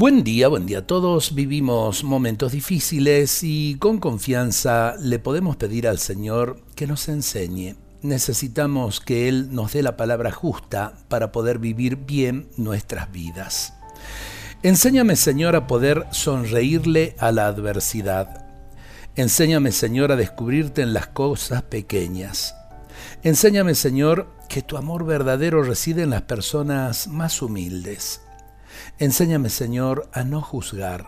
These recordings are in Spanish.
Buen día, buen día a todos. Vivimos momentos difíciles y con confianza le podemos pedir al Señor que nos enseñe. Necesitamos que Él nos dé la palabra justa para poder vivir bien nuestras vidas. Enséñame, Señor, a poder sonreírle a la adversidad. Enséñame, Señor, a descubrirte en las cosas pequeñas. Enséñame, Señor, que tu amor verdadero reside en las personas más humildes. Enséñame, Señor, a no juzgar.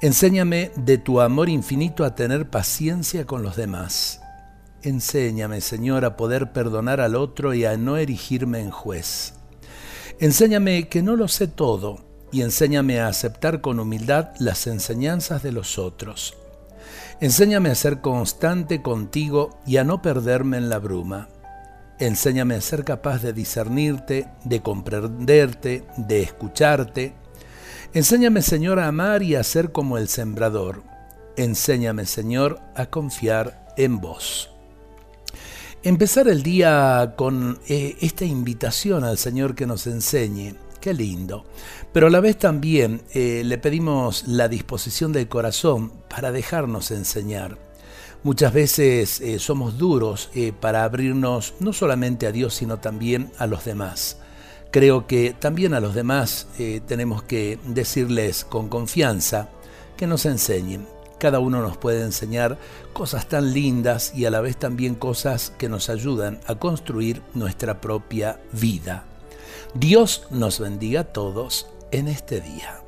Enséñame de tu amor infinito a tener paciencia con los demás. Enséñame, Señor, a poder perdonar al otro y a no erigirme en juez. Enséñame que no lo sé todo y enséñame a aceptar con humildad las enseñanzas de los otros. Enséñame a ser constante contigo y a no perderme en la bruma. Enséñame a ser capaz de discernirte, de comprenderte, de escucharte. Enséñame, Señor, a amar y a ser como el sembrador. Enséñame, Señor, a confiar en vos. Empezar el día con eh, esta invitación al Señor que nos enseñe. Qué lindo. Pero a la vez también eh, le pedimos la disposición del corazón para dejarnos enseñar. Muchas veces eh, somos duros eh, para abrirnos no solamente a Dios, sino también a los demás. Creo que también a los demás eh, tenemos que decirles con confianza que nos enseñen. Cada uno nos puede enseñar cosas tan lindas y a la vez también cosas que nos ayudan a construir nuestra propia vida. Dios nos bendiga a todos en este día.